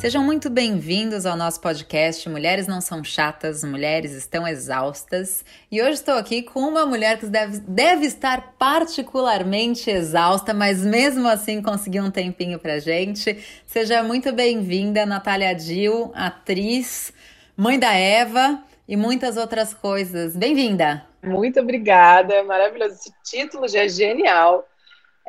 Sejam muito bem-vindos ao nosso podcast Mulheres Não São Chatas, Mulheres Estão Exaustas. E hoje estou aqui com uma mulher que deve, deve estar particularmente exausta, mas mesmo assim conseguiu um tempinho pra gente. Seja muito bem-vinda, Natália Dil, atriz, mãe da Eva e muitas outras coisas. Bem-vinda! Muito obrigada, maravilhoso. Esse título já é genial.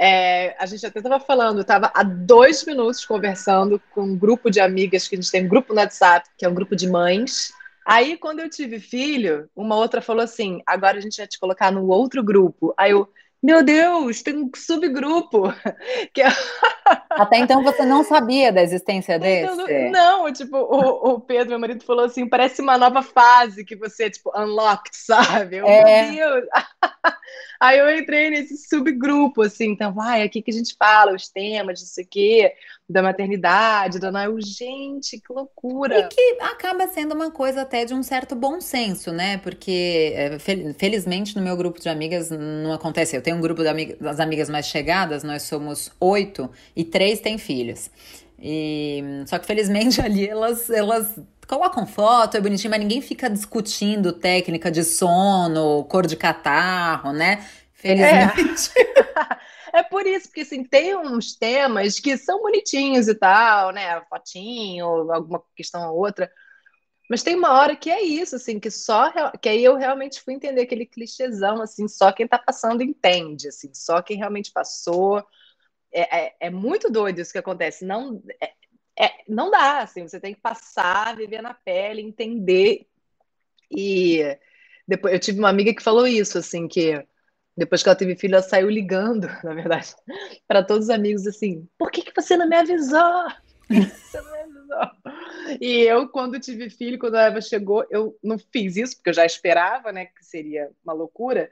É, a gente até estava falando, estava há dois minutos conversando com um grupo de amigas que a gente tem um grupo no WhatsApp, que é um grupo de mães. Aí, quando eu tive filho, uma outra falou assim: agora a gente vai te colocar no outro grupo. Aí eu, meu Deus, tem um subgrupo. Que é... Até então você não sabia da existência desse? Não, não tipo, o, o, Pedro, meu marido, falou assim: parece uma nova fase que você, tipo, unlocked, sabe? Eu, é. Meu Deus! Aí eu entrei nesse subgrupo, assim, então, vai, aqui que a gente fala, os temas, não sei o quê, da maternidade, da Noel. Gente, que loucura! E que acaba sendo uma coisa até de um certo bom senso, né? Porque, é, felizmente, no meu grupo de amigas não acontece. Eu tenho um grupo das amigas mais chegadas, nós somos oito, e três têm filhos. E, só que felizmente ali elas, elas colocam foto, é bonitinho, mas ninguém fica discutindo técnica de sono, cor de catarro, né? Felizmente. É. é por isso, porque assim, tem uns temas que são bonitinhos e tal, né? Fotinho, alguma questão ou outra. Mas tem uma hora que é isso, assim, que só que aí eu realmente fui entender aquele clichêzão, assim, só quem tá passando entende, assim, só quem realmente passou. É, é, é muito doido isso que acontece. Não, é, é, não dá, assim, você tem que passar, viver na pele, entender. E depois eu tive uma amiga que falou isso, assim, que depois que ela teve filho, ela saiu ligando, na verdade, para todos os amigos, assim, por que, que você não me avisou? Você não me avisou. E eu, quando tive filho, quando a Eva chegou, eu não fiz isso, porque eu já esperava, né, que seria uma loucura,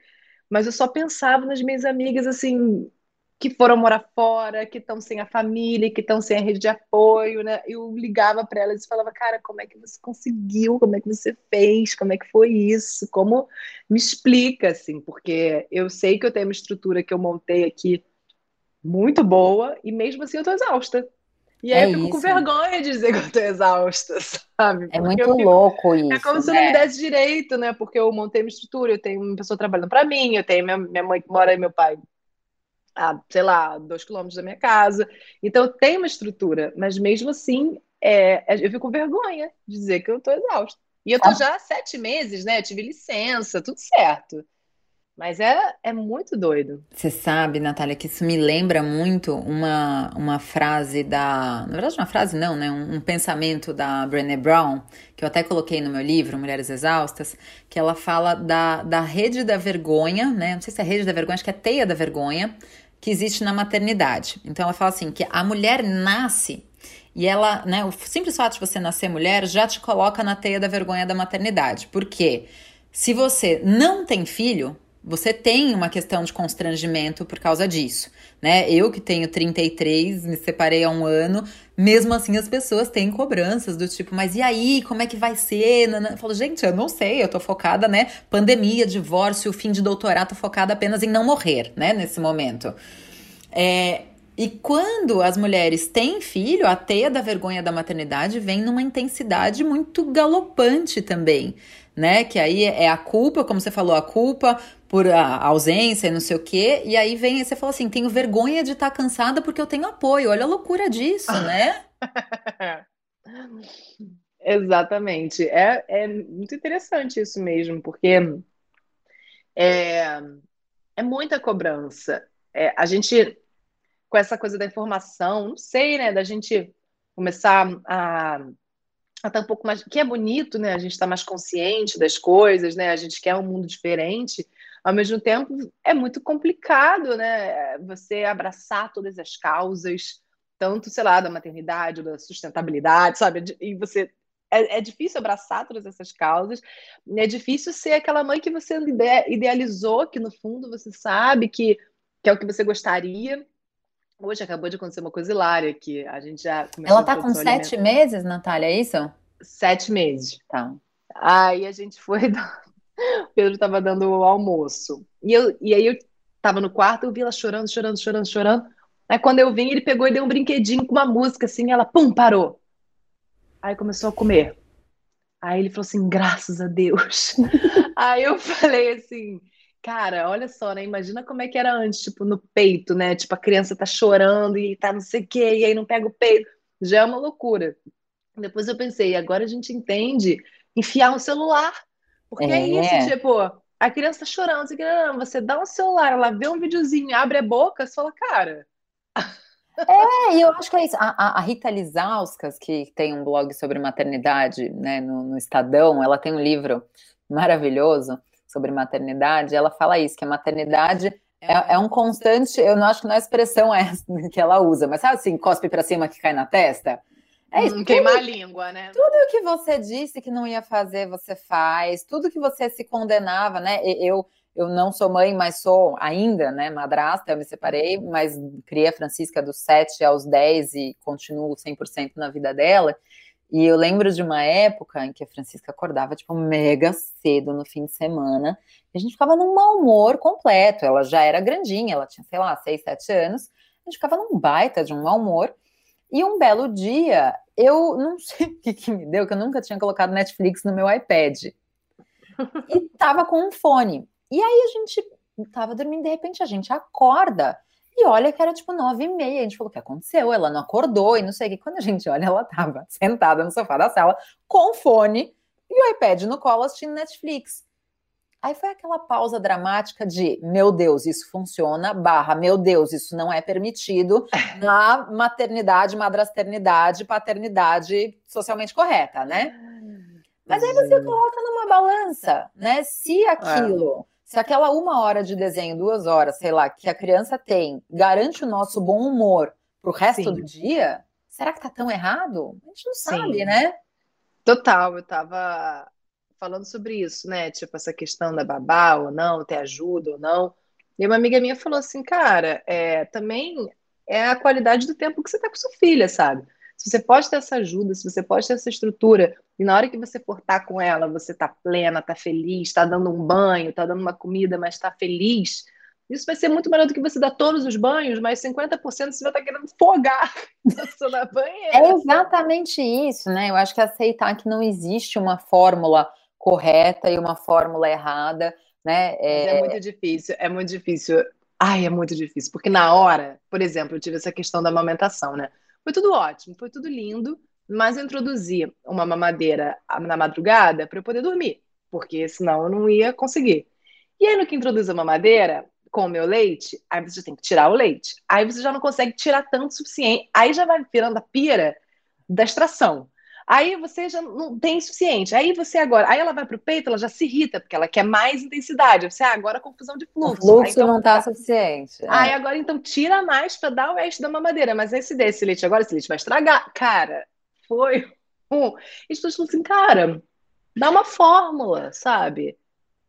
mas eu só pensava nas minhas amigas, assim, que foram morar fora, que estão sem a família, que estão sem a rede de apoio, né? Eu ligava para elas e falava, cara, como é que você conseguiu? Como é que você fez? Como é que foi isso? Como me explica, assim? Porque eu sei que eu tenho uma estrutura que eu montei aqui muito boa e mesmo assim eu tô exausta. E aí é eu fico isso. com vergonha de dizer que eu tô exausta, sabe? É muito fico... louco isso. É como se eu não me né? desse direito, né? Porque eu montei uma estrutura, eu tenho uma pessoa trabalhando para mim, eu tenho minha, minha mãe que mora e meu pai a, sei lá, dois quilômetros da minha casa. Então, tem uma estrutura, mas mesmo assim, é, é eu fico com vergonha de dizer que eu estou exausta. E eu estou já há sete meses, né? Eu tive licença, tudo certo. Mas é, é muito doido. Você sabe, Natália, que isso me lembra muito uma, uma frase da. Na verdade, uma frase não, né? Um, um, pensamento da Brené Brown, que eu até coloquei no meu livro, Mulheres Exaustas, que ela fala da, da rede da vergonha, né? Não sei se é rede da vergonha, acho que é teia da vergonha, que existe na maternidade. Então ela fala assim: que a mulher nasce e ela, né, o simples fato de você nascer mulher já te coloca na teia da vergonha da maternidade. Porque se você não tem filho, você tem uma questão de constrangimento por causa disso, né? Eu que tenho 33, me separei há um ano, mesmo assim as pessoas têm cobranças do tipo, mas e aí, como é que vai ser? Eu falo, gente, eu não sei, eu tô focada, né? Pandemia, divórcio, fim de doutorado, focada apenas em não morrer, né? Nesse momento. É, e quando as mulheres têm filho, a teia da vergonha da maternidade vem numa intensidade muito galopante também, né? Que aí é a culpa, como você falou, a culpa por a ausência e não sei o quê. E aí vem você fala assim: tenho vergonha de estar cansada porque eu tenho apoio. Olha a loucura disso, né? Exatamente. É, é muito interessante isso mesmo, porque é, é muita cobrança. É, a gente, com essa coisa da informação, não sei, né, da gente começar a, a estar um pouco mais. que é bonito, né? A gente está mais consciente das coisas, né? A gente quer um mundo diferente ao mesmo tempo é muito complicado, né? Você abraçar todas as causas, tanto, sei lá, da maternidade, da sustentabilidade, sabe? E você é, é, difícil abraçar todas essas causas, é difícil ser aquela mãe que você idealizou, que no fundo você sabe que, que é o que você gostaria. Hoje acabou de acontecer uma coisa hilária que a gente já Ela tá com sete meses, Natália, é isso? Sete meses. Tá. Aí a gente foi o Pedro estava dando o almoço. E, eu, e aí eu estava no quarto, eu vi ela chorando, chorando, chorando, chorando. Aí quando eu vim, ele pegou e deu um brinquedinho com uma música assim, ela, pum, parou. Aí começou a comer. Aí ele falou assim, graças a Deus. Aí eu falei assim, cara, olha só, né? Imagina como é que era antes, tipo, no peito, né? Tipo, a criança tá chorando e tá não sei o quê, e aí não pega o peito. Já é uma loucura. Depois eu pensei, agora a gente entende enfiar um celular. Porque é, é isso, tipo, a criança tá chorando, você dá um celular, ela vê um videozinho, abre a boca, você fala, cara. É, e eu acho que é isso. A, a, Rita Lizauskas, que tem um blog sobre maternidade né, no, no, Estadão, ela tem um livro maravilhoso sobre maternidade. Ela fala isso, que a maternidade é, é um constante. Eu não acho que não é a expressão essa que ela usa, mas sabe assim, cospe para cima que cai na testa? É isso. Hum, queimar a língua, né? Tudo que você disse que não ia fazer, você faz. Tudo que você se condenava, né? Eu, eu não sou mãe, mas sou ainda, né, madrasta, eu me separei, mas criei a Francisca dos 7 aos 10 e continuo 100% na vida dela. E eu lembro de uma época em que a Francisca acordava, tipo, mega cedo no fim de semana, e a gente ficava num mau humor completo. Ela já era grandinha, ela tinha, sei lá, 6, 7 anos, a gente ficava num baita de um mau humor. E um belo dia, eu não sei o que, que me deu, que eu nunca tinha colocado Netflix no meu iPad. E tava com um fone. E aí a gente tava dormindo, de repente a gente acorda e olha que era tipo nove e meia. A gente falou: o que aconteceu? Ela não acordou e não sei o que. Quando a gente olha, ela tava sentada no sofá da sala com fone e o iPad no colo assistindo Netflix. Aí foi aquela pausa dramática de meu Deus, isso funciona, barra, meu Deus, isso não é permitido na maternidade, madrasternidade, paternidade socialmente correta, né? Mas aí você coloca numa balança, né? Se aquilo é se aquela uma hora de desenho, duas horas, sei lá, que a criança tem, garante o nosso bom humor pro resto Sim. do dia, será que tá tão errado? A gente não Sim. sabe, né? Total, eu tava falando sobre isso, né? Tipo, essa questão da babá ou não, ter ajuda ou não. E uma amiga minha falou assim, cara, é, também é a qualidade do tempo que você tá com sua filha, sabe? Se você pode ter essa ajuda, se você pode ter essa estrutura, e na hora que você for estar com ela, você tá plena, tá feliz, tá dando um banho, tá dando uma comida, mas tá feliz, isso vai ser muito melhor do que você dar todos os banhos, mas 50% você vai estar tá querendo fogar na banheira. É exatamente isso, né? Eu acho que aceitar que não existe uma fórmula correta e uma fórmula errada, né? É... é muito difícil, é muito difícil. Ai, é muito difícil, porque na hora, por exemplo, eu tive essa questão da amamentação, né? Foi tudo ótimo, foi tudo lindo, mas eu introduzi uma mamadeira na madrugada para eu poder dormir, porque senão eu não ia conseguir. E aí, no que introduz a mamadeira, com o meu leite, aí você tem que tirar o leite. Aí você já não consegue tirar tanto o suficiente. Aí já vai virando a pira da extração. Aí você já não tem suficiente. Aí você agora, aí ela vai pro peito, ela já se irrita, porque ela quer mais intensidade. Você, ah, agora confusão de fluxo. O fluxo aí, então, não tá suficiente. É. Aí agora, então, tira mais para dar o eixo da mamadeira. Mas esse desse leite agora, esse leite vai estragar. Cara, foi um. E as pessoas falam assim, cara, dá uma fórmula, sabe?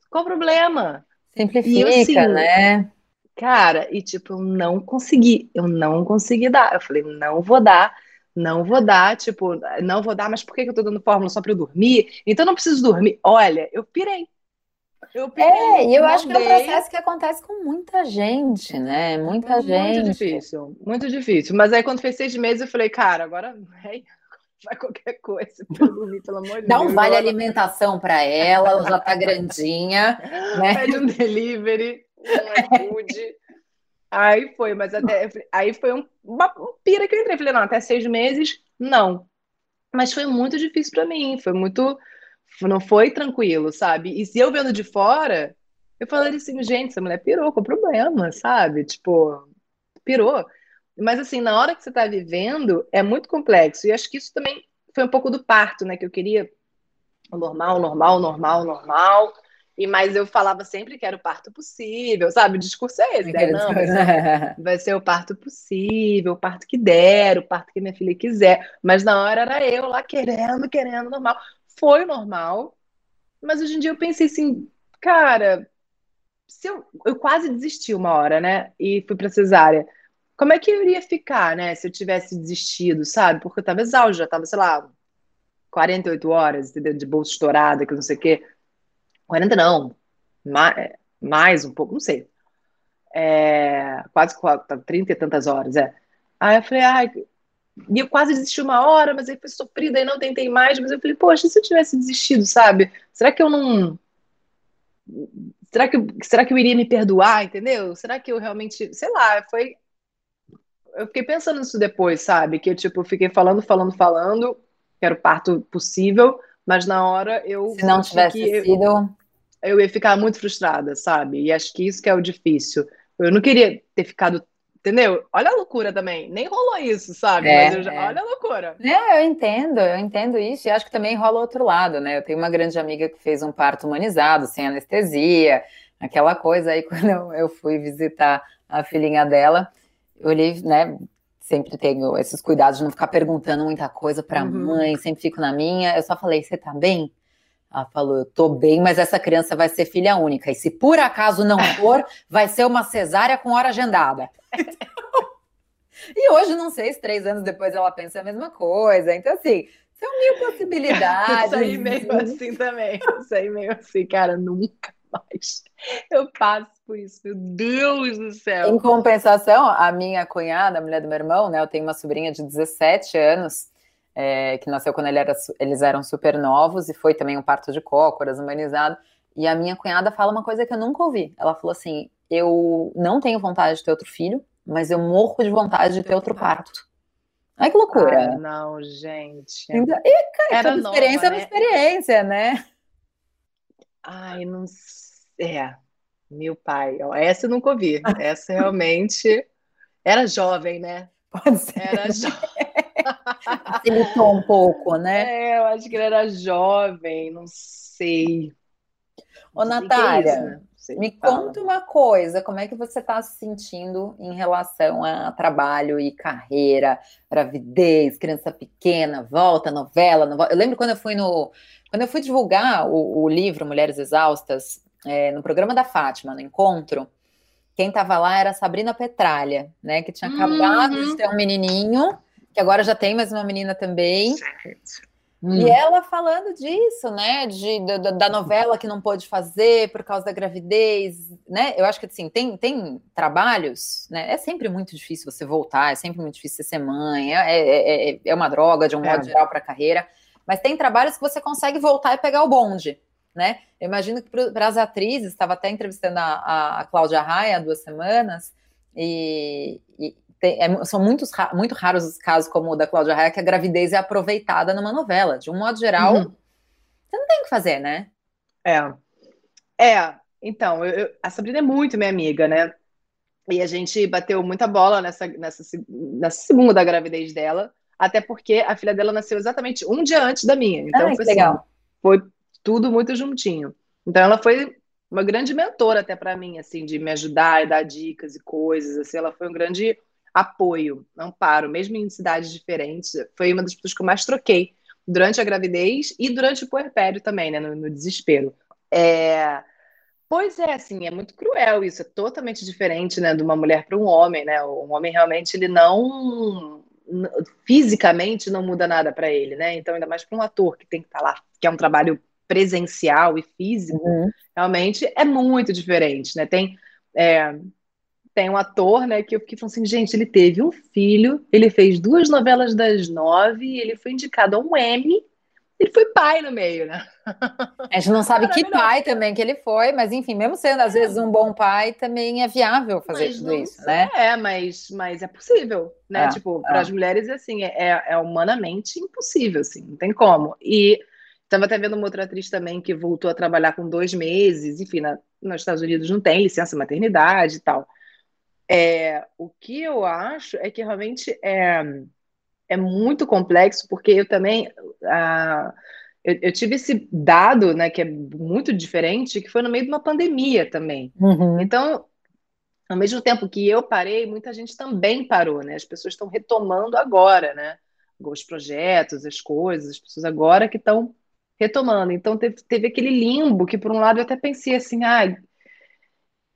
Qual o problema? Simplifica, e, assim, né? Cara, e tipo, eu não consegui, eu não consegui dar. Eu falei, não vou dar não vou dar, tipo, não vou dar, mas por que eu tô dando fórmula só para eu dormir? Então não preciso dormir. Olha, eu pirei. Eu pirei, é, e eu acho que é um processo que acontece com muita gente, né? Muita muito gente. Muito difícil, muito difícil. Mas aí quando fez seis meses, eu falei, cara, agora vai qualquer coisa pra dormir, pelo amor de Deus. Dá um vale alimentação para ela, ela já tá grandinha. Né? Pede um delivery, um iFood. Aí foi, mas até, aí foi um, uma um pira que eu entrei. Falei, não, até seis meses, não. Mas foi muito difícil para mim, foi muito. Não foi tranquilo, sabe? E se eu vendo de fora, eu falei assim, gente, essa mulher pirou com problema, sabe? Tipo, pirou. Mas assim, na hora que você tá vivendo, é muito complexo. E acho que isso também foi um pouco do parto, né? Que eu queria normal, normal, normal, normal. E mas eu falava sempre que era o parto possível, sabe? O discurso é esse, né? Não, vai ser, vai ser, o parto possível, o parto que der, o parto que minha filha quiser. Mas na hora era eu lá querendo, querendo, normal. Foi normal, mas hoje em dia eu pensei assim, cara, se eu, eu quase desisti uma hora, né? E fui pra cesárea. Como é que eu iria ficar, né? Se eu tivesse desistido, sabe? Porque eu tava exausto, já tava, sei lá, 48 horas, entendeu? De bolsa estourada, que não sei o quê. 40 não, mais, mais um pouco, não sei. É, quase 30 e tantas horas, é. Aí eu falei, ai, e eu quase desisti uma hora, mas aí foi sofrida e não tentei mais. Mas eu falei, poxa, se eu tivesse desistido, sabe? Será que eu não. Será que, eu, será que eu iria me perdoar, entendeu? Será que eu realmente. Sei lá, foi. Eu fiquei pensando nisso depois, sabe? Que eu, tipo, fiquei falando, falando, falando, que era o parto possível, mas na hora eu. Se não tivesse sido. Eu, ia ficar muito frustrada, sabe? E acho que isso que é o difícil. Eu não queria ter ficado Entendeu? Olha a loucura também. Nem rolou isso, sabe? É, já... é. Olha a loucura. É, eu entendo, eu entendo isso. E acho que também rola outro lado, né? Eu tenho uma grande amiga que fez um parto humanizado, sem anestesia, aquela coisa. Aí, quando eu, eu fui visitar a filhinha dela, eu olhei, né? Sempre tenho esses cuidados de não ficar perguntando muita coisa pra uhum. mãe, sempre fico na minha. Eu só falei: você tá bem? Ela falou: Eu tô bem, mas essa criança vai ser filha única. E se por acaso não for, vai ser uma cesárea com hora agendada. e hoje, não sei se três anos depois ela pensa a mesma coisa. Então, assim, são mil possibilidades. Isso aí meio assim também. Isso aí meio assim, cara, nunca mais. Eu passo por isso, meu Deus do céu. Em compensação, a minha cunhada, a mulher do meu irmão, né? Eu tenho uma sobrinha de 17 anos é, que nasceu quando ele era, eles eram super novos e foi também um parto de cócoras humanizado. E a minha cunhada fala uma coisa que eu nunca ouvi. Ela falou assim: Eu não tenho vontade de ter outro filho, mas eu morro de vontade de ter outro parto. Ai, que loucura. Ah, não, gente. e, cara, Era toda experiência é uma né? experiência, né? Ai, não sei. É, meu pai. Essa eu nunca ouvi. Essa realmente. Era jovem, né? Pode ser. Era jovem. Facilitou um pouco, né? É, eu acho que ele era jovem, não sei. Ô, Natália, é né? me fala. conta uma coisa, como é que você está se sentindo em relação a trabalho e carreira, gravidez, criança pequena, volta, novela, novela. Eu lembro quando eu fui no. Quando eu fui divulgar o, o livro Mulheres Exaustas, é, no programa da Fátima, no encontro, quem estava lá era a Sabrina Petralha, né? Que tinha acabado uhum. de ter um menininho que agora já tem mais uma menina também. Certo. Hum. E ela falando disso, né, de, da, da, novela que não pôde fazer por causa da gravidez, né, eu acho que, assim, tem, tem trabalhos, né, é sempre muito difícil você voltar, é sempre muito difícil ser mãe, é, é, é, é uma droga de um modo é. geral para a carreira, mas tem trabalhos que você consegue voltar e pegar o bonde, né, eu imagino que para as atrizes, estava até entrevistando a, a Cláudia Raia há duas semanas, e, e, tem, é, são muitos, muito raros os casos como o da Cláudia Raia, que a gravidez é aproveitada numa novela. De um modo geral, uhum. você não tem o que fazer, né? É. É, então, eu, eu, a Sabrina é muito minha amiga, né? E a gente bateu muita bola nessa, nessa, nessa segunda da gravidez dela, até porque a filha dela nasceu exatamente um dia antes da minha. Então, foi, assim, legal. foi tudo muito juntinho. Então, ela foi uma grande mentora até para mim, assim, de me ajudar e dar dicas e coisas. Assim, ela foi um grande apoio, amparo, mesmo em cidades diferentes. Foi uma das pessoas que eu mais troquei durante a gravidez e durante o puerpério também, né, no, no desespero. É... Pois é, assim, é muito cruel isso, é totalmente diferente, né, de uma mulher para um homem, né? Um homem realmente ele não fisicamente não muda nada para ele, né? Então ainda mais para um ator que tem que estar tá lá, que é um trabalho presencial e físico, uhum. realmente é muito diferente, né? Tem é, tem um ator, né, que eu fiquei falando assim, gente, ele teve um filho, ele fez duas novelas das nove, ele foi indicado a um Emmy, ele foi pai no meio, né? A gente não sabe que pai também que ele foi, mas enfim, mesmo sendo às vezes um bom pai, também é viável fazer mas tudo isso, né? É, mas, mas é possível, né? É, tipo, para as é. mulheres, assim, é, é humanamente impossível, assim, não tem como. E estava até vendo uma outra atriz também que voltou a trabalhar com dois meses, enfim, na, nos Estados Unidos não tem licença maternidade e tal. É, o que eu acho é que realmente é, é muito complexo, porque eu também. Eu, eu, tive esse dado, né, que é muito diferente, que foi no meio de uma pandemia também. Uhum. Então, ao mesmo tempo que eu parei, muita gente também parou, né? As pessoas estão retomando agora, né? Os projetos, as coisas, as pessoas agora que estão retomando. Então, teve, teve aquele limbo que, por um lado, eu até pensei assim, ah,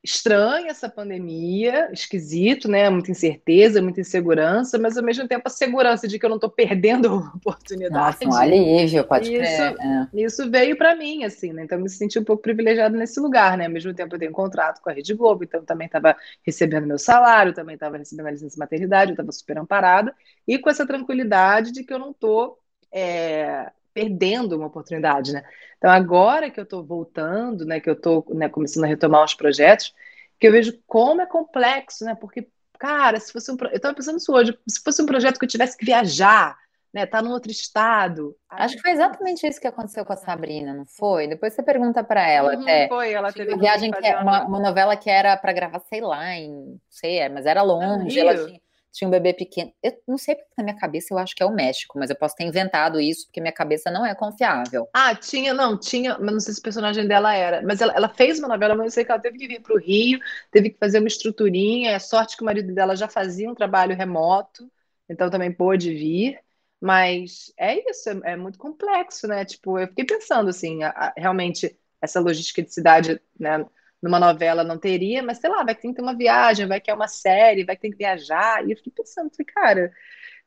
estranha essa pandemia, esquisito, né? Muita incerteza, muita insegurança, mas ao mesmo tempo a segurança de que eu não estou perdendo a oportunidade. Nossa, um alívio, pode isso, crer. É. Isso veio para mim, assim, né? Então eu me senti um pouco privilegiado nesse lugar, né? Ao mesmo tempo eu tenho um contrato com a Rede Globo, então também estava recebendo meu salário, também estava recebendo a licença maternidade, eu estava super amparada, e com essa tranquilidade de que eu não estou é, perdendo uma oportunidade, né? Então, agora que eu estou voltando, né, que eu estou né, começando a retomar os projetos, que eu vejo como é complexo, né? Porque, cara, se fosse um. Eu estava pensando isso hoje, se fosse um projeto que eu tivesse que viajar, né? Tá num outro estado. Acho que foi exatamente isso que aconteceu com a Sabrina, não foi? Depois você pergunta para ela Uhum, até. foi, ela teve Uma viagem que é uma, uma novela que era para gravar, sei lá, em, não sei, é, mas era longe, ela tinha, tinha um bebê pequeno. Eu não sei porque na minha cabeça eu acho que é o México, mas eu posso ter inventado isso porque minha cabeça não é confiável. Ah, tinha, não, tinha, mas não sei se o personagem dela era. Mas ela, ela fez uma novela, mas eu sei que ela teve que vir para o Rio, teve que fazer uma estruturinha. É sorte que o marido dela já fazia um trabalho remoto, então também pôde vir. Mas é isso, é, é muito complexo, né? Tipo, eu fiquei pensando assim, a- a- realmente essa logística de cidade, né? Numa novela não teria, mas sei lá, vai ter que ter uma viagem, vai que é uma série, vai ter que viajar. E eu fiquei pensando, falei, cara,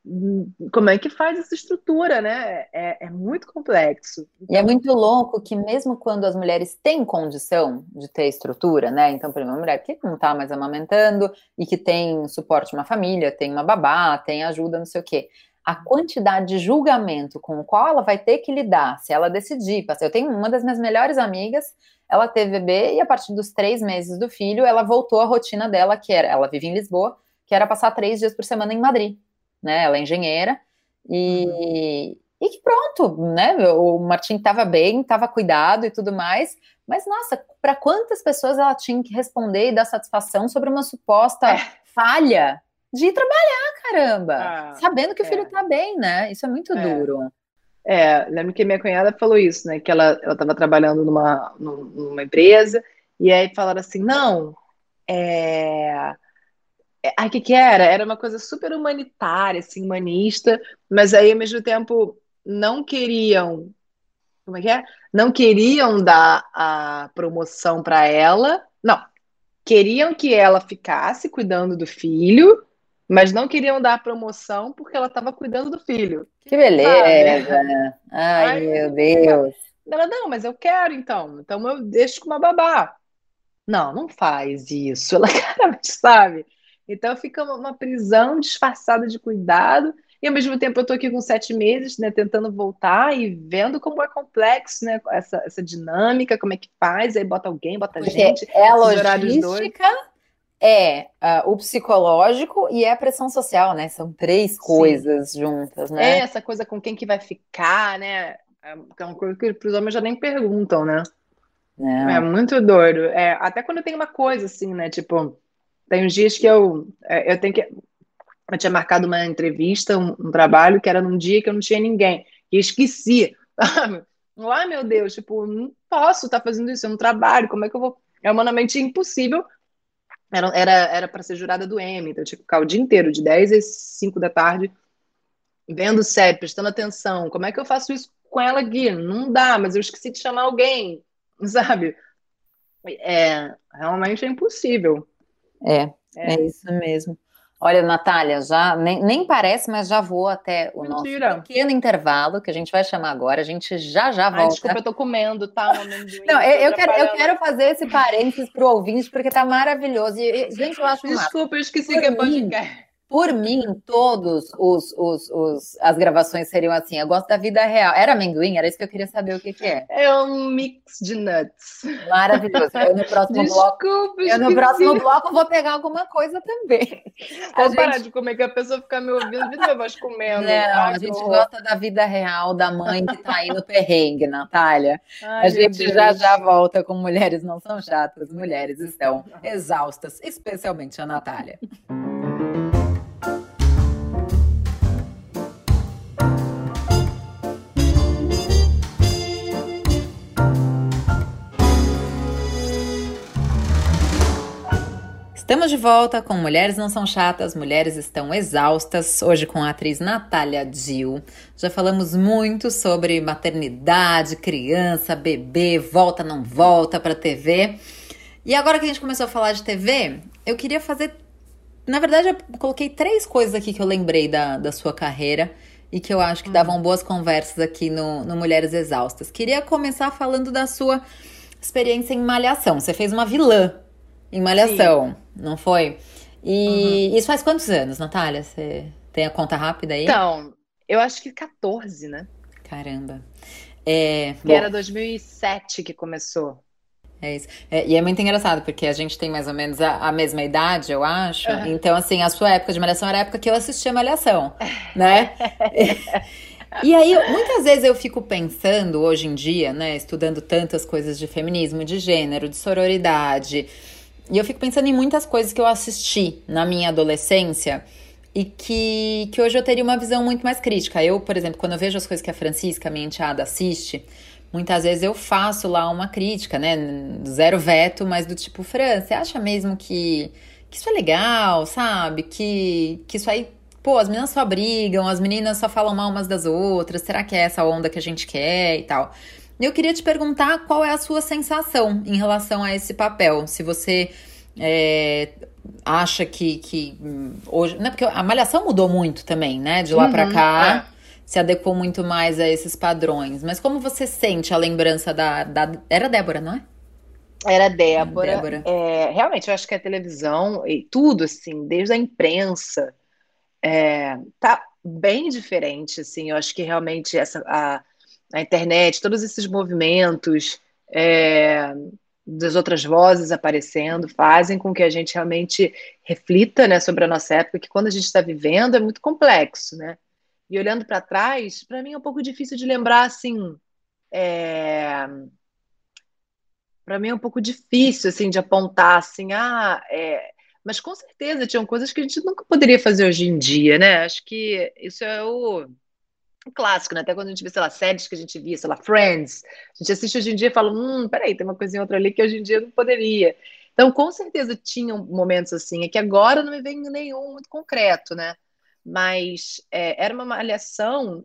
hum, como é que faz essa estrutura, né? É, é muito complexo. E é muito louco que mesmo quando as mulheres têm condição de ter estrutura, né? Então, por exemplo, uma mulher que não está mais amamentando e que tem suporte de uma família, tem uma babá, tem ajuda, não sei o quê. A quantidade de julgamento com o qual ela vai ter que lidar, se ela decidir. Eu tenho uma das minhas melhores amigas, ela teve bebê e a partir dos três meses do filho, ela voltou à rotina dela, que era, ela vive em Lisboa, que era passar três dias por semana em Madrid, né? Ela é engenheira e, e que pronto, né? O Martim estava bem, estava cuidado e tudo mais, mas nossa, para quantas pessoas ela tinha que responder e dar satisfação sobre uma suposta É. falha de trabalhar, caramba, Ah, sabendo que o é. filho tá bem, né? Isso é muito É. duro. É, lembro que minha cunhada falou isso, né? Que ela ela estava trabalhando numa, num- numa empresa e aí falaram assim, não, é... é- Ai, o que que era? Era uma coisa super humanitária, assim, humanista, mas aí, ao mesmo tempo, não queriam, como é que é? Não queriam dar a promoção para ela, não, queriam que ela ficasse cuidando do filho, mas não queriam dar a promoção porque ela estava cuidando do filho. Que beleza. Sabe? Ai, Ai, meu Deus. Ela, não, mas eu quero então. Então eu deixo com uma babá. Não, não faz isso. Ela claramente sabe. Então fica uma, prisão disfarçada de cuidado. E ao mesmo tempo eu tô aqui com sete meses, né, tentando voltar e vendo como é complexo, né, essa, essa dinâmica, como é que faz, aí bota alguém, bota Porque gente. é logística, é ah, o psicológico e é a pressão social, né? São três coisas juntas, É né? essa coisa com quem que vai ficar, né? É uma coisa que os homens já nem perguntam, né? Não. É muito doido. É, até quando tem uma coisa assim, né? Tipo, tem uns dias que eu, é, eu tenho que. Eu tinha marcado uma entrevista, um, um trabalho que era num dia que eu não tinha ninguém. E esqueci. Ai, meu Deus, tipo, não posso estar fazendo isso, é um trabalho, como é que eu vou. É humanamente impossível. Era era era para ser jurada do Emmy, então eu tinha que ficar o dia inteiro, de 10 às 5 da tarde, vendo série, prestando atenção. Como é que eu faço isso com ela aqui? Não dá, mas eu esqueci de chamar alguém, sabe? É, realmente é impossível. É, É. é isso mesmo. Olha, Natália, já nem, nem parece, mas já vou até o Mentira. nosso pequeno intervalo, que a gente vai chamar agora. A gente já já Ai, volta. desculpa, eu tô comendo, tá? Um amendoim, Não, eu, eu quero, eu quero fazer esse parênteses pro ouvinte, porque tá maravilhoso. E, gente, eu acho. Desculpa, eu esqueci Por que é podcast. Por mim, todos os, os, os, as gravações seriam assim. Eu gosto da vida real. Era amendoim? Era isso que eu queria saber o que, que é. É um mix de nuts. Maravilhoso. Eu no próximo bloco. Desculpa, Eu no próximo bloco vou pegar alguma coisa também. Vou parar gente- de comer, que a pessoa fica me ouvindo, minha voz comendo. Não, Ai, a gente horror. gosta da vida real da mãe que tá aí no perrengue, Natália. Ai, A gente Deus. já já volta com Mulheres Não São Chatas, Mulheres Estão Exaustas, especialmente a Natália. Estamos de volta com Mulheres Não São Chatas, Mulheres Estão Exaustas, hoje com a atriz Natália Dill. Já falamos muito sobre maternidade, criança, bebê, volta, não volta para TV. E agora que a gente começou a falar de TV, eu queria fazer. Na verdade, eu coloquei três coisas aqui que eu lembrei da, da sua carreira e que eu acho que davam boas conversas aqui no, no Mulheres Exaustas. Queria começar falando da sua experiência em Malhação. Você fez uma vilã em Malhação, Sim. não foi? E uhum. isso faz quantos anos, Natália? Você tem a conta rápida aí? Então, eu acho que 14, né? Caramba. É, que bom, era 2007 que começou. É isso. É, e é muito engraçado, porque a gente tem mais ou menos a, a mesma idade, eu acho. Uhum. Então, assim, a sua época de Malhação era a época que eu assistia Malhação, né? e aí, muitas vezes eu fico pensando, hoje em dia, né, estudando tantas coisas de feminismo, de gênero, de sororidade, e eu fico pensando em muitas coisas que eu assisti na minha adolescência e que, que hoje eu teria uma visão muito mais crítica. Eu, por exemplo, quando eu vejo as coisas que a Francisca, minha enteada, assiste, muitas vezes eu faço lá uma crítica, né? Zero veto, mas do tipo, Fran, você acha mesmo que, que isso é legal, sabe? Que, que isso aí, pô, as meninas só brigam, as meninas só falam mal umas das outras, será que é essa onda que a gente quer e tal? Eu queria te perguntar qual é a sua sensação em relação a esse papel. Se você é, acha que, que hum, hoje. Né, porque a malhação mudou muito também, né? De lá uhum, para cá. É. Se adequou muito mais a esses padrões. Mas como você sente a lembrança da. da era Débora, não é? Era Débora. Débora. É, realmente, eu acho que a televisão e tudo, assim, desde a imprensa, é, tá bem diferente, assim. Eu acho que realmente essa, a, a internet, todos esses movimentos, é, das outras vozes aparecendo fazem com que a gente realmente reflita né, sobre a nossa época, que quando a gente está vivendo é muito complexo, né? E olhando para trás, para mim é um pouco difícil de lembrar assim. É... Para mim é um pouco difícil assim de apontar assim, ah, é... mas com certeza tinham coisas que a gente nunca poderia fazer hoje em dia, né? Acho que isso é o um clássico, né? Até quando a gente vê, sei lá, séries que a gente via, sei lá, Friends, a gente assiste hoje em dia e fala, hum, peraí, tem uma coisinha outra ali que hoje em dia não poderia. Então, com certeza tinham momentos assim, é que agora não me vem nenhum muito concreto, né? Mas é, era uma malhação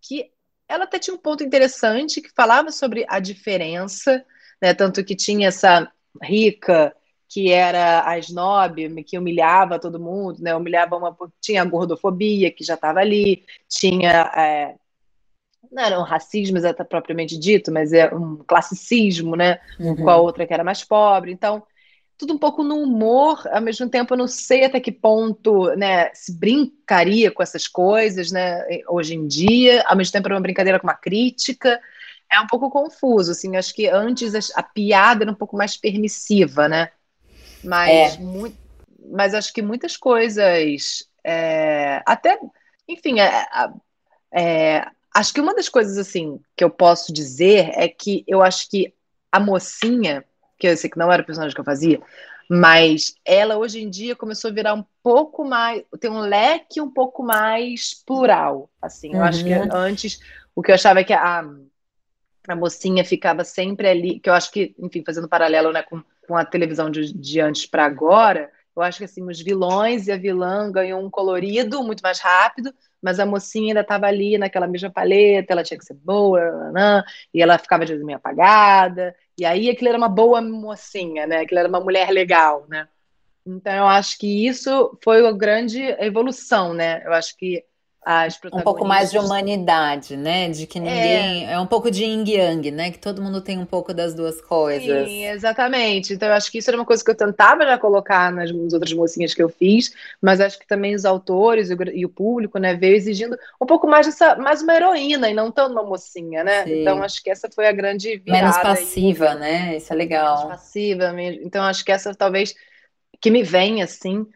que ela até tinha um ponto interessante que falava sobre a diferença, né? Tanto que tinha essa rica que era a snob, que humilhava todo mundo, né? Humilhava uma. Tinha a gordofobia, que já estava ali, tinha. É, não era um racismo exatamente propriamente dito, mas é um classicismo, né? Uhum. Com a outra que era mais pobre. Então, tudo um pouco no humor, ao mesmo tempo eu não sei até que ponto né, se brincaria com essas coisas, né? Hoje em dia, ao mesmo tempo era uma brincadeira com uma crítica. É um pouco confuso, assim, acho que antes a, a piada era um pouco mais permissiva, né? Mas, é. muito, mas acho que muitas coisas, é, até, enfim, é, é, acho que uma das coisas assim que eu posso dizer é que eu acho que a mocinha, que eu sei que não era o personagem que eu fazia, mas ela hoje em dia começou a virar um pouco mais, tem um leque um pouco mais plural, assim. Eu uhum. acho que uhum. antes o que eu achava é que a, a mocinha ficava sempre ali, que eu acho que, enfim, fazendo paralelo, né, com com a televisão de, de antes para agora, eu acho que assim, os vilões e a vilã ganham um colorido muito mais rápido, mas a mocinha ainda estava ali naquela mesma paleta, ela tinha que ser boa, nanã, e ela ficava de meio apagada, e aí aquilo era uma boa mocinha, né? Aquilo era uma mulher legal, né? Então eu acho que isso foi a grande evolução, né? Eu acho que as Um pouco mais de humanidade, né? De que ninguém. É, é um pouco de yin yang, né? Que todo mundo tem um pouco das duas coisas. Sim, exatamente. Então, eu acho que isso era uma coisa que eu tentava já colocar nas, nas outras mocinhas que eu fiz, mas acho que também os autores e o, e o, público, né, veio exigindo um pouco mais dessa, mais uma heroína e não tão uma mocinha, né? Sim. Então, acho que essa foi a grande virada. Menos passiva, aí. né? Isso é legal. Menos passiva mesmo. Então, acho que essa talvez que me vem assim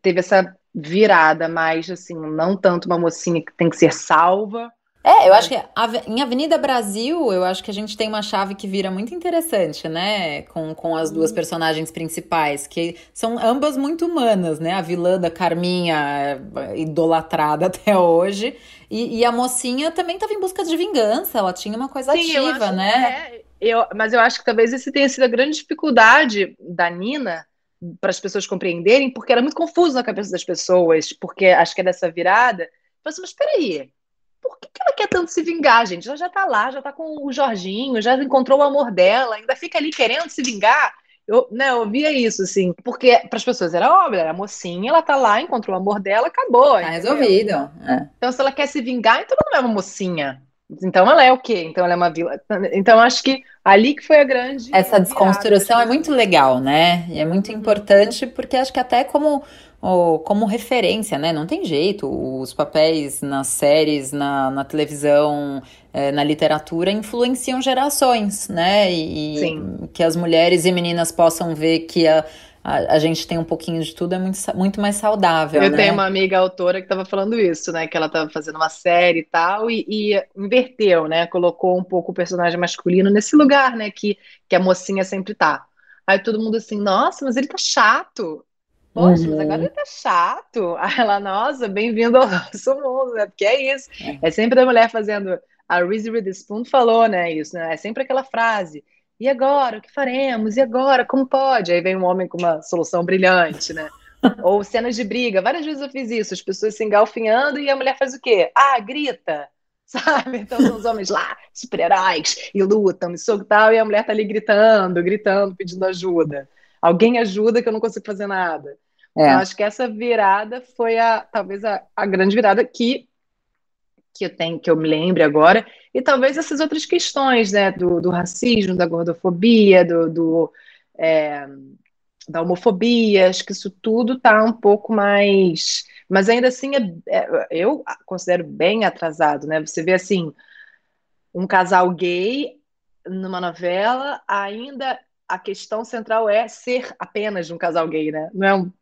teve essa virada, mais assim, não tanto uma mocinha que tem que ser salva. É, eu acho que em Avenida Brasil, eu acho que a gente tem uma chave que vira muito interessante, né? Com, com as duas uhum. personagens principais, que são ambas muito humanas, né? A vilã da Carminha, idolatrada até hoje, e, e a mocinha também estava em busca de vingança, ela tinha uma coisa Sim, ativa, né? É, eu, mas eu acho que talvez esse tenha sido a grande dificuldade da Nina, para as pessoas compreenderem, porque era muito confuso na cabeça das pessoas, porque acho que é dessa virada. Eu assim, mas peraí, por que, que ela quer tanto se vingar, gente? Ela já tá lá, já tá com o Jorginho, já encontrou o amor dela, ainda fica ali querendo se vingar. Eu, né, eu via isso, assim, porque para as pessoas era óbvio, era mocinha, ela tá lá, encontrou o amor dela, acabou. Tá resolvido. É. Então, se ela quer se vingar, então ela não é uma mocinha. Então ela é o quê? Então ela é uma vila. Então acho que ali que foi a grande. Essa desconstrução é muito legal, né? E é muito uhum. importante porque acho que até como como referência, né? Não tem jeito. Os papéis nas séries, na, na televisão, é, na literatura influenciam gerações, né? E, e que as mulheres e meninas possam ver que a, a, a, gente tem um pouquinho de tudo é muito, muito mais saudável. Eu né? tenho uma amiga autora que estava falando isso, né? Que ela estava fazendo uma série e tal, e, e, inverteu, né? Colocou um pouco o personagem masculino nesse lugar, né? Que, que a mocinha sempre tá. Aí todo mundo assim, nossa, mas ele tá chato. Poxa, uhum. mas agora ele tá chato. Aí ela, nossa, bem-vindo ao nosso mundo, né? Porque é isso. É, é sempre a mulher fazendo. A Reese Witherspoon falou, né? Isso, né? É sempre aquela frase e agora? O que faremos? E agora? Como pode? Aí vem um homem com uma solução brilhante, né? Ou cenas de briga. Várias vezes eu fiz isso, as pessoas se engalfinhando e a mulher faz o quê? Ah, grita! Sabe? Então são os homens lá, super-heróis, e lutam, e soco tal, e a mulher tá ali gritando, gritando, pedindo ajuda. Alguém ajuda que eu não consigo fazer nada. É. Então, acho que essa virada foi a talvez a, a grande virada que que eu tenho, que eu me lembre agora, e talvez essas outras questões, né, do, do racismo, da gordofobia, do, do é, da homofobia, acho que isso tudo está um pouco mais, mas ainda assim é, é, eu considero bem atrasado, né? Você vê assim um casal gay numa novela, ainda a questão central é ser apenas um casal gay, né? Não é um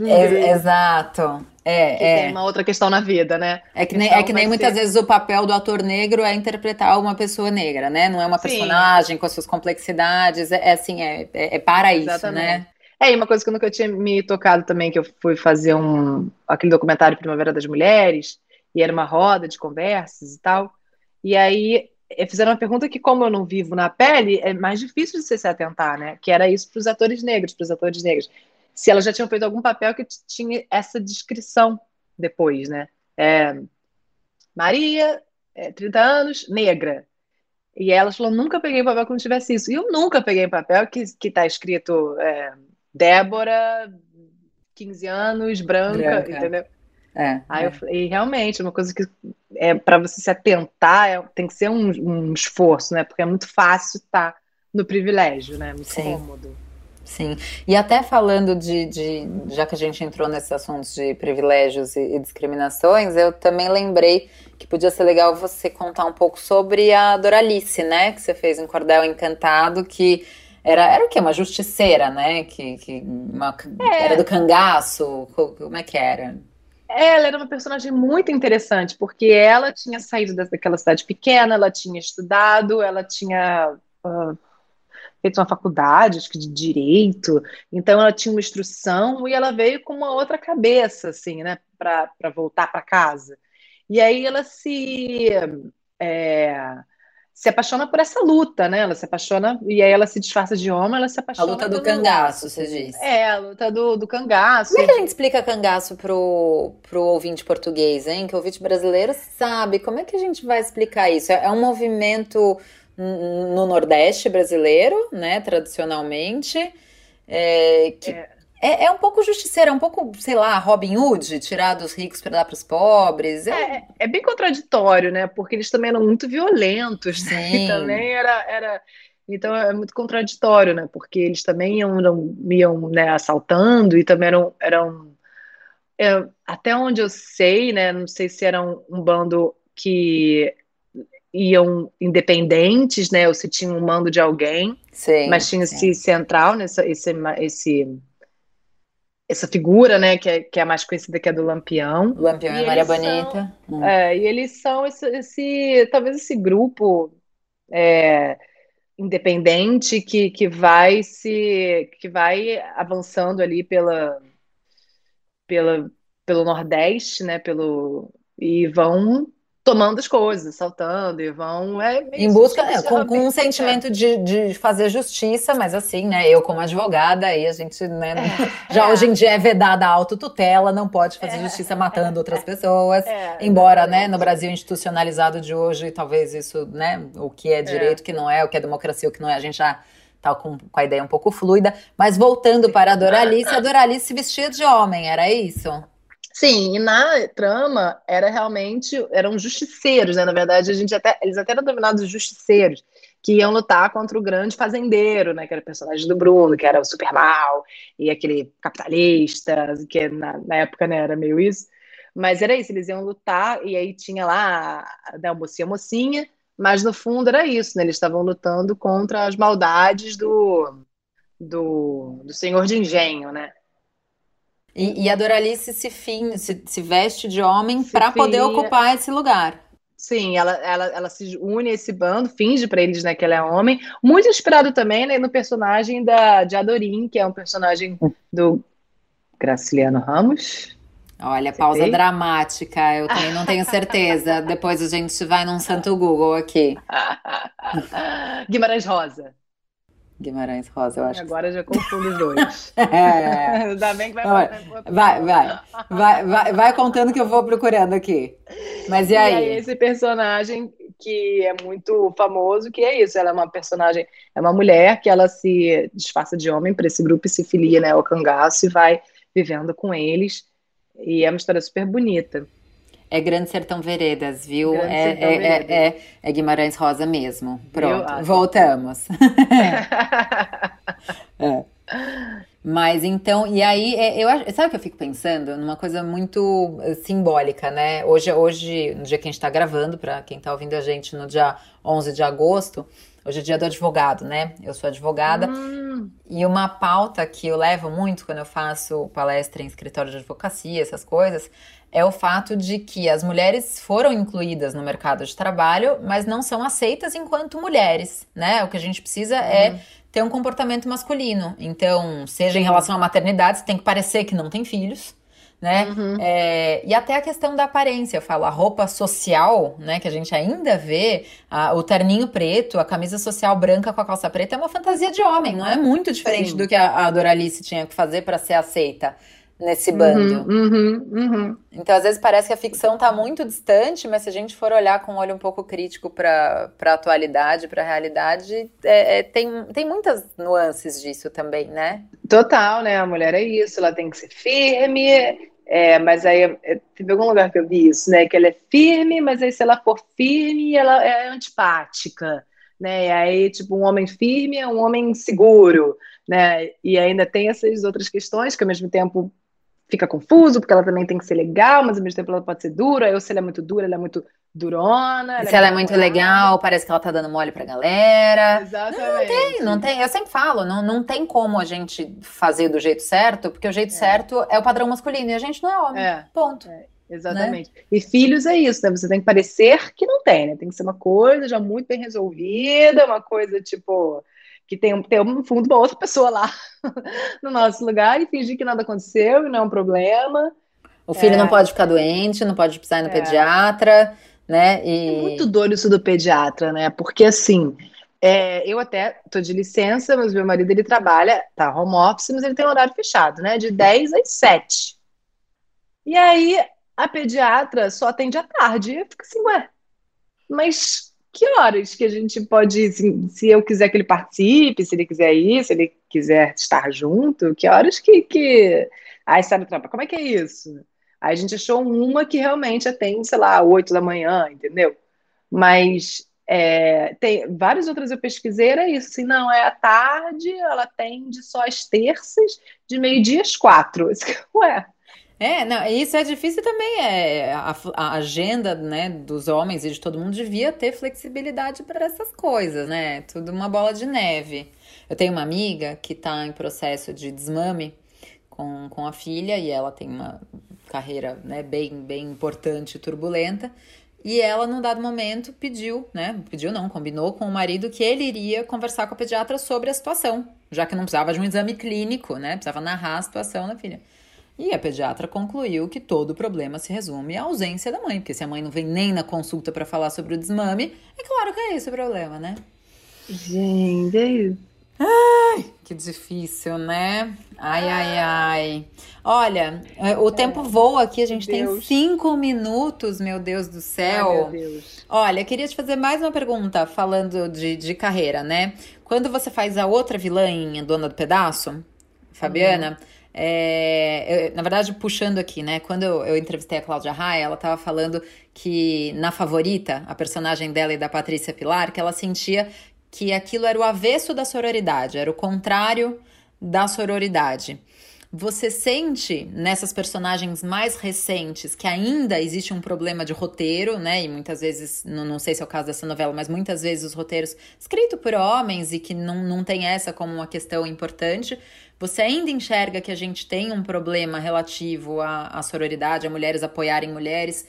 é, exato. É, que é. tem uma outra questão na vida, né? É que nem, é que nem muitas ser... vezes o papel do ator negro é interpretar uma pessoa negra, né? Não é uma Sim. personagem com as suas complexidades. É, é assim, é, é, é para Exatamente. isso, né? É, e uma coisa que eu nunca tinha me tocado também, que eu fui fazer um aquele documentário Primavera das Mulheres, e era uma roda de conversas e tal. E aí eh, fizeram uma pergunta que, como eu não vivo na pele, é mais difícil de você se atentar, né? Que era isso para os atores negros, para os atores negros se elas já tinham feito algum papel que tinha essa descrição depois, né? É, Maria, é, 30 anos, negra. E elas falaram, nunca peguei papel que não tivesse isso. E eu nunca peguei papel que, que tá escrito é, Débora, 15 anos, branca, branca. entendeu? É, Aí é. Eu falei, e realmente, uma coisa que é para você se atentar é, tem que ser um, um, esforço, né? Porque é muito fácil estar tá no privilégio, né? Muito Sim. cômodo. Sim, e até falando de, de, já que a gente entrou nesses assuntos de privilégios e, e, discriminações, eu também lembrei que podia ser legal você contar um pouco sobre a Doralice, né, que você fez em Cordel Encantado, que era, era o quê? Uma justiceira, né, que, que uma, é. era do cangaço, como é que era? Ela era uma personagem muito interessante, porque ela tinha saído daquela cidade pequena, ela tinha estudado, ela tinha... Uh, feito uma faculdade, acho que de direito, então ela tinha uma instrução e ela veio com uma outra cabeça, assim, né, para voltar para casa. E aí ela se é, se apaixona por essa luta, né? Ela se apaixona e aí ela se disfarça de homem, ela se apaixona. A luta do cangaço, você diz. É, a luta do, do cangaço. Como é que a gente explica cangaço pro, pro ouvinte português, hein? Que o ouvinte brasileiro sabe. Como é que a gente vai explicar isso? É, é um movimento no Nordeste brasileiro, né, tradicionalmente, é, que é. É, é um pouco justiceiro, é um pouco, sei lá, Robin Hood, tirar dos ricos para dar para os pobres. É, é, é, bem contraditório, né? Porque eles também eram muito violentos, né? Sim. E também era, era. Então é muito contraditório, né? Porque eles também iam, iam né, assaltando e também eram. eram é, até onde eu sei, né? Não sei se era um, um bando que iam independentes, né? Ou se tinha um mando de alguém. Sim, mas tinha sim. esse central, nessa, esse, esse, essa figura, né? Que é, que é a mais conhecida, que é do Lampião. Lampião e, e Maria Bonita. São, hum. é, e eles são esse, esse, talvez esse grupo é, independente que, que vai se que vai avançando ali pela, pela pelo Nordeste, né? Pelo e vão tomando as coisas, saltando e vão. É em busca, é, com, com, um sentimento de, de fazer justiça, mas assim, né? Eu, como advogada, aí a gente, né? É, já é. hoje em dia é vedada a autotutela, não pode fazer é. justiça matando outras pessoas. É, embora, né, no Brasil institucionalizado de hoje, talvez isso, né? O que é direito, o que não é, o que é democracia, o que não é, a gente já tal, com, com a ideia um pouco fluida. Mas voltando para a Doralice, a Doralice se vestia de homem, era isso? Sim, e na trama era realmente eram justiceiros, né? Na verdade, a gente até eles até eram denominados justiceiros, que iam lutar contra o grande fazendeiro, né? Que era o personagem do Bruno, que era o super mal, e aquele capitalista, que na, na época né, era meio isso. Mas era isso, eles iam lutar, e aí tinha lá né, a mocinha, mocinha, mas no fundo era isso, né? Eles estavam lutando contra as maldades do, do, do senhor de engenho, né? E, e a Doralice se, fin, se, se veste de homem para poder ocupar esse lugar. Sim, ela, ela, ela se une a esse bando, finge para eles né, que ela é homem. Muito inspirado também né, no personagem da, de Adorim, que é um personagem do Graciliano Ramos. Olha, Você pausa fez? dramática, eu não tenho certeza. Depois a gente vai num santo Google aqui. Guimarães Rosa. Guimarães Rosa, eu acho. Agora já confundo os dois. é. Ainda bem que vai, vai, vai, vai, vai, vai, vai contando que eu vou procurando aqui. Mas e aí? E aí esse personagem que é muito famoso, que é isso, ela é uma personagem, é uma mulher que ela se disfarça de homem para esse grupo e se filia né, ao cangaço e vai vivendo com eles. E é uma história super bonita. É Grande Sertão Veredas, viu? Grande é, Sertão é, Veredas. É, é, é, Guimarães Rosa mesmo. Pronto, ah, voltamos. é. Mas então, e aí, é, eu sabe o que eu fico pensando? Numa coisa muito eh, simbólica, né? Hoje, hoje no dia que a gente está gravando, para quem está ouvindo a gente no dia 11 de agosto, hoje é dia do advogado, né? Eu sou advogada. Hum. E uma pauta que eu levo muito quando eu faço palestra em escritório de advocacia, essas coisas, é o fato de que as mulheres foram incluídas no mercado de trabalho, mas não são aceitas enquanto mulheres, né? O que a gente precisa é uhum. ter um comportamento masculino. Então, seja em relação à maternidade, você tem que parecer que não tem filhos, né? Uhum. É, e até a questão da aparência, eu falo, a roupa social, né, que a gente ainda vê, a, o terninho preto, a camisa social branca com a calça preta é uma fantasia de homem, não é muito diferente Sim. do que a, a Doralice tinha que fazer para ser aceita nesse uhum, bando. Uhum, uhum, então, às vezes parece que a ficção está muito distante, mas se a gente for olhar com um olho um pouco crítico para a atualidade, para a realidade, é, é, tem, tem muitas nuances disso também, né? Total, né? A mulher é isso, ela tem que ser firme, é, mas aí é, teve algum lugar que eu vi isso, né? Que ela é firme, mas aí se ela for firme, ela é antipática. Né? E aí, tipo, um homem firme é um homem seguro, né? E ainda tem essas outras questões que ao mesmo tempo fica confuso, porque ela também tem que ser legal, mas ao mesmo tempo ela pode ser dura, ou se ela é muito dura, ela é muito durona. Ela se é ela é muito legal, parece que ela tá dando mole pra galera. Exatamente. Não, não, tem, não tem. Eu sempre falo, não, não tem como a gente fazer do jeito certo, porque o jeito é. certo é o padrão masculino e a gente não é homem. É. Ponto. É. Exatamente. Né? E filhos é isso, né? Você tem que parecer que não tem, né? Tem que ser uma coisa já muito bem resolvida, uma coisa tipo que tem, tem no fundo uma outra pessoa lá no nosso lugar e fingir que nada aconteceu e não é um problema. O filho é. não pode ficar doente, não pode precisar ir no é. pediatra, né? E... É muito doido isso do pediatra, né? Porque assim, é, eu até tô de licença, mas meu marido ele trabalha, tá home office, mas ele tem horário fechado, né? De 10 às 7. E aí a pediatra só atende à tarde. Eu fico assim, ué, mas que horas que a gente pode se, se, eu quiser que ele participe, se ele quiser ir, se ele quiser estar junto, que horas que. que... Aí sabe, trampa, como é que é isso? Aí a gente achou uma que realmente atende, sei lá, 8 da manhã, entendeu? Mas é, tem várias outras eu pesquisei, era isso, assim, não, é à tarde, ela atende só às terças, de meio-dia às quatro. Ué, é, não, isso é difícil também. É, a, a, agenda né, dos homens e de todo mundo devia ter flexibilidade para essas coisas, né? Tudo uma bola de neve. Eu tenho uma amiga que está em processo de desmame com, com a filha e ela tem uma carreira né, bem, bem importante e turbulenta. E ela, num dado momento, pediu, né? Pediu não, combinou com o marido que ele iria conversar com a pediatra sobre a situação, já que não precisava de um exame clínico, né? Precisava narrar a situação da filha. E a pediatra concluiu que todo o problema se resume à ausência da mãe, porque se a mãe não vem nem na consulta para falar sobre o desmame, é claro que é esse o problema, né? Gente, é isso. Ai, que difícil, né? Ai, ai, ai. Olha, é, o tempo voa aqui, a gente tem cinco minutos, meu Deus do céu. Ai, meu Deus. Olha, queria te fazer mais uma pergunta, falando de, de carreira, né? Quando você faz a outra vilã em Dona do Pedaço, Fabiana, uhum. É, eu, na verdade, puxando aqui, né? Quando eu, eu entrevistei a Cláudia Raia, ela estava falando que na favorita, a personagem dela e da Patrícia Pilar, que ela sentia que aquilo era o avesso da sororidade, era o contrário da sororidade. Você sente nessas personagens mais recentes que ainda existe um problema de roteiro, né? E muitas vezes, não, não sei se é o caso dessa novela, mas muitas vezes os roteiros escritos por homens e que não, não tem essa como uma questão importante. Você ainda enxerga que a gente tem um problema relativo à, à sororidade, a mulheres apoiarem mulheres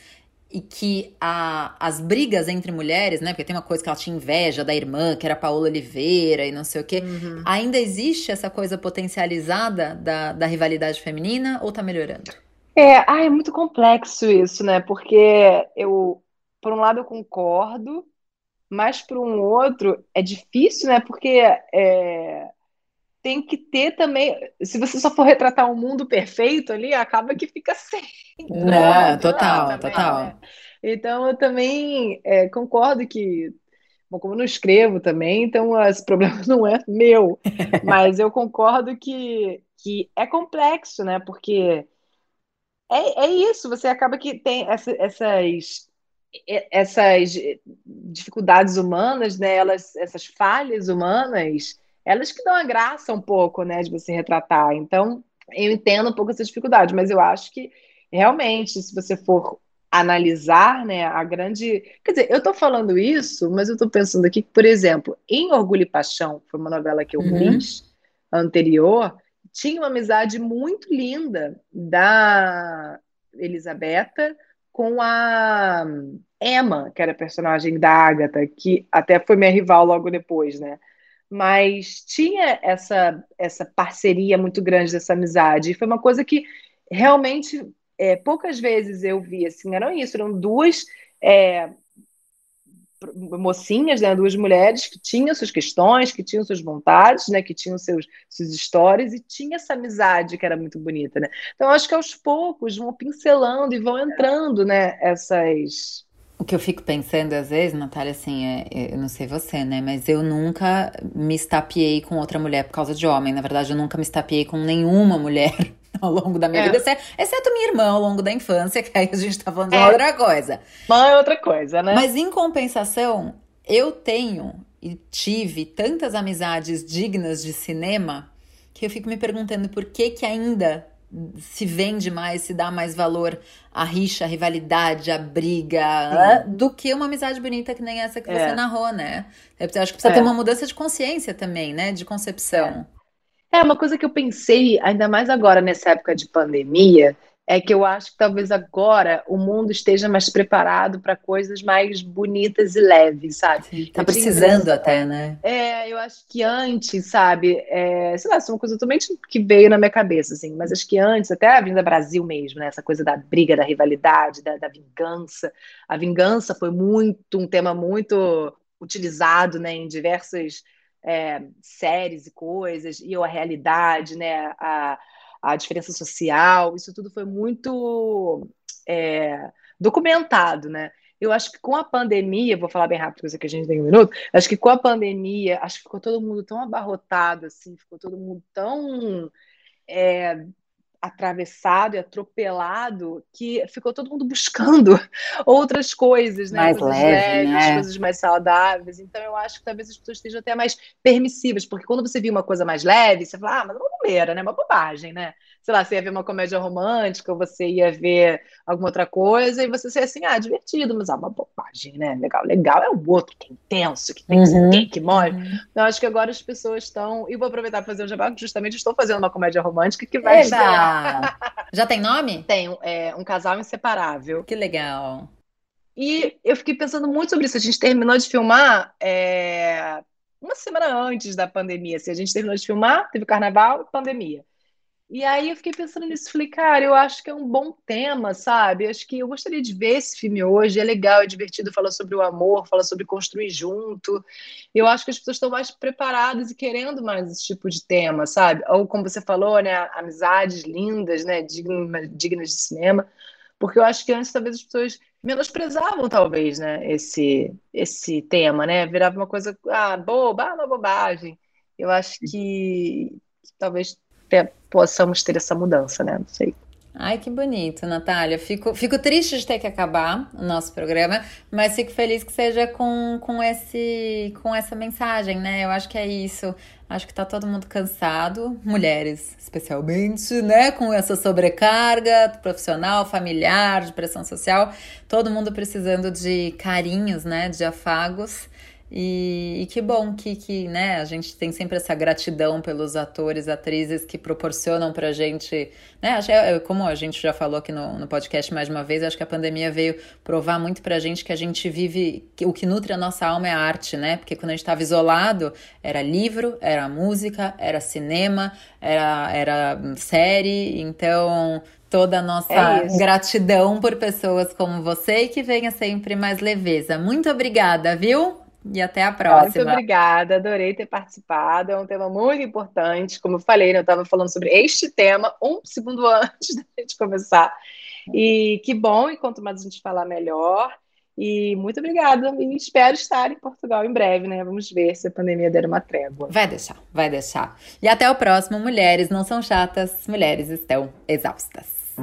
e que a, as brigas entre mulheres, né? Porque tem uma coisa que ela tinha inveja da irmã, que era Paola Oliveira e não sei o quê. Uhum. Ainda existe essa coisa potencializada da, da rivalidade feminina ou tá melhorando? É, ah, é muito complexo isso, né? Porque eu, por um lado, eu concordo, mas por um outro é difícil, né? Porque é, tem que ter também. Se você só for retratar um mundo perfeito ali, acaba que fica sem. Não, total, também, total. Né? Então, eu também é, concordo que. Bom, como eu não escrevo também, então esse problema não é meu. Mas eu concordo que, que é complexo, né? Porque é, é isso, você acaba que tem essa, essas essas dificuldades humanas, né, elas, essas falhas humanas, elas que dão a graça um pouco, né, de você retratar. Então, eu entendo um pouco essa dificuldade, mas eu acho que realmente, se você for analisar, né, a grande. Quer dizer, eu estou falando isso, mas eu estou pensando aqui que, por exemplo, em Orgulho e Paixão, foi uma novela que eu uhum. fiz anterior, tinha uma amizade muito linda da Elisabetta com a Emma, que era a personagem da Agatha, que até foi minha rival logo depois, né? Mas tinha essa, essa parceria muito grande dessa amizade. E foi uma coisa que realmente é, poucas vezes eu vi assim, eram isso, eram duas é, mocinhas, né, duas mulheres que tinham suas questões, que tinham suas vontades, né, que tinham seus, suas histórias e tinha essa amizade que era muito bonita, né? Então acho que aos poucos vão pincelando e vão entrando, né, essas o que eu fico pensando às vezes, Natália, assim, é, é, eu não sei você, né? Mas eu nunca me estapeei com outra mulher por causa de homem. Na verdade, eu nunca me estapeei com nenhuma mulher ao longo da minha é. vida, exceto minha irmã ao longo da infância, que aí a gente tá falando de é. outra coisa. Mãe é outra coisa, né? Mas em compensação, eu tenho e tive tantas amizades dignas de cinema que eu fico me perguntando por que que ainda se vende mais, se dá mais valor à rixa, à rivalidade, à briga, do que uma amizade bonita que nem essa que é. você narrou, né? Eu acho que precisa é. ter uma mudança de consciência também, né? De concepção. É. é, uma coisa que eu pensei, ainda mais agora nessa época de pandemia, é que eu acho que talvez agora o mundo esteja mais preparado para coisas mais bonitas e leves, sabe? Sim, tá precisando até, né? É, eu acho que antes, sabe? É, sei lá, isso é uma coisa totalmente que veio na minha cabeça, assim, mas acho que antes, até a vinda Brasil mesmo, né? Essa coisa da briga, da rivalidade, da, da vingança. A vingança foi muito, um tema muito utilizado, né, em diversas é, séries e coisas, e a realidade, né? A, a diferença social, isso tudo foi muito é, documentado, né? Eu acho que com a pandemia, vou falar bem rápido, coisa que a gente tem um minuto, acho que com a pandemia, acho que ficou todo mundo tão abarrotado, assim, ficou todo mundo tão é, atravessado e atropelado que ficou todo mundo buscando outras coisas, né? Mais coisas leve, leves, né? coisas mais saudáveis. Então eu acho que talvez as pessoas estejam até mais permissivas, porque quando você viu uma coisa mais leve, você fala, ah, mas uma bobeira, né? Uma bobagem, né? sei lá, você ia ver uma comédia romântica, você ia ver alguma outra coisa, e você seria assim, ah, divertido, mas é uma bobagem, né? Legal, legal é o outro que é intenso, que tem uhum. que, que morre. Uhum. Eu acho que agora as pessoas estão. E vou aproveitar para fazer um jabá, justamente estou fazendo uma comédia romântica que vai ser. Já tem nome? Tem, é um casal inseparável. Que legal. E eu fiquei pensando muito sobre isso. A gente terminou de filmar é, uma semana antes da pandemia. Assim, a gente terminou de filmar, teve carnaval pandemia. E aí eu fiquei pensando nisso, falei, cara, eu acho que é um bom tema, sabe? Acho que eu gostaria de ver esse filme hoje, é legal, é divertido, fala sobre o amor, fala sobre construir junto. Eu acho que as pessoas estão mais preparadas e querendo mais esse tipo de tema, sabe? Ou como você falou, né, amizades lindas, né, dignas de cinema. Porque eu acho que antes talvez as pessoas menosprezavam talvez, né, esse esse tema, né? Virava uma coisa, ah, boba, ah, uma bobagem. Eu acho que, que talvez possamos ter essa mudança, né? Não sei. Ai, que bonito, Natália. Fico, fico triste de ter que acabar o nosso programa, mas fico feliz que seja com, com, esse, com essa mensagem, né? Eu acho que é isso. Acho que tá todo mundo cansado, mulheres especialmente, né? Com essa sobrecarga profissional, familiar, de pressão social. Todo mundo precisando de carinhos, né? De afagos. E, e, que bom que, que né, a gente tem sempre essa gratidão pelos atores, atrizes que proporcionam pra gente. Né, acho, é, como a gente já falou aqui no, no podcast mais de uma vez, acho que a pandemia veio provar muito pra gente que a gente vive. Que o que nutre a nossa alma é a arte, né? Porque quando a gente estava isolado, era livro, era música, era cinema, era, era série. Então, toda a nossa é gratidão por pessoas como você e que venha sempre mais leveza. Muito obrigada, viu? E até a próxima. Muito obrigada, adorei ter participado. É um tema muito importante. Como eu falei, né, eu estava falando sobre este tema um segundo antes da gente começar. E que bom, e quanto mais a gente falar, melhor. E muito obrigada. E espero estar em Portugal em breve, né? Vamos ver se a pandemia der uma trégua. Vai deixar, vai deixar. E até o próximo. Mulheres não são chatas, mulheres estão exaustas.